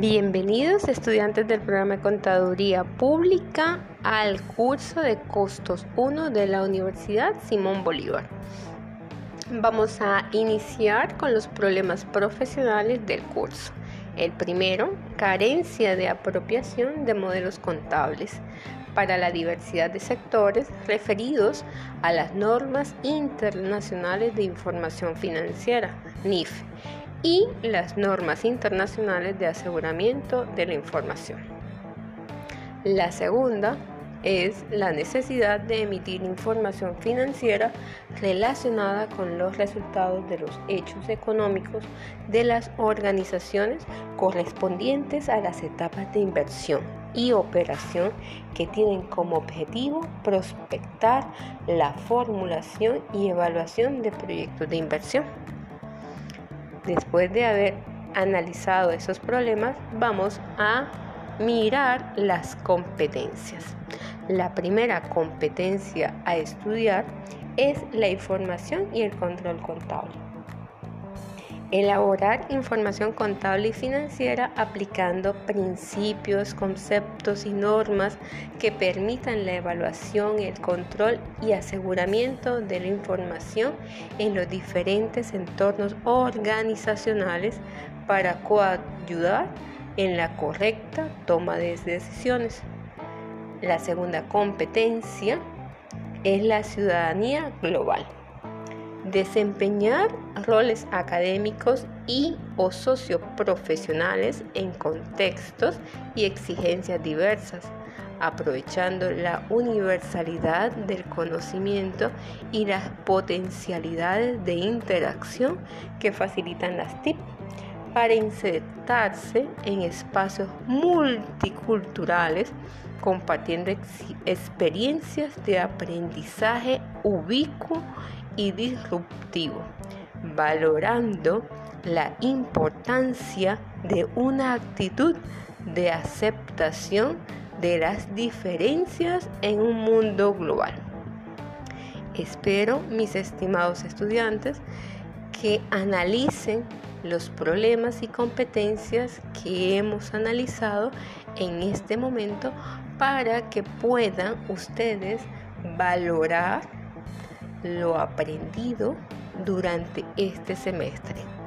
Bienvenidos estudiantes del programa de Contaduría Pública al curso de Costos 1 de la Universidad Simón Bolívar. Vamos a iniciar con los problemas profesionales del curso. El primero, carencia de apropiación de modelos contables para la diversidad de sectores referidos a las normas internacionales de información financiera, NIF, y las normas internacionales de aseguramiento de la información. La segunda es la necesidad de emitir información financiera relacionada con los resultados de los hechos económicos de las organizaciones correspondientes a las etapas de inversión y operación que tienen como objetivo prospectar la formulación y evaluación de proyectos de inversión. Después de haber analizado esos problemas, vamos a mirar las competencias. La primera competencia a estudiar es la información y el control contable. Elaborar información contable y financiera aplicando principios, conceptos y normas que permitan la evaluación, el control y aseguramiento de la información en los diferentes entornos organizacionales para coayudar en la correcta toma de decisiones. La segunda competencia es la ciudadanía global desempeñar roles académicos y o socioprofesionales en contextos y exigencias diversas, aprovechando la universalidad del conocimiento y las potencialidades de interacción que facilitan las TIP para insertarse en espacios multiculturales compartiendo experiencias de aprendizaje ubicuo y disruptivo, valorando la importancia de una actitud de aceptación de las diferencias en un mundo global. Espero, mis estimados estudiantes, que analicen los problemas y competencias que hemos analizado en este momento para que puedan ustedes valorar lo aprendido durante este semestre.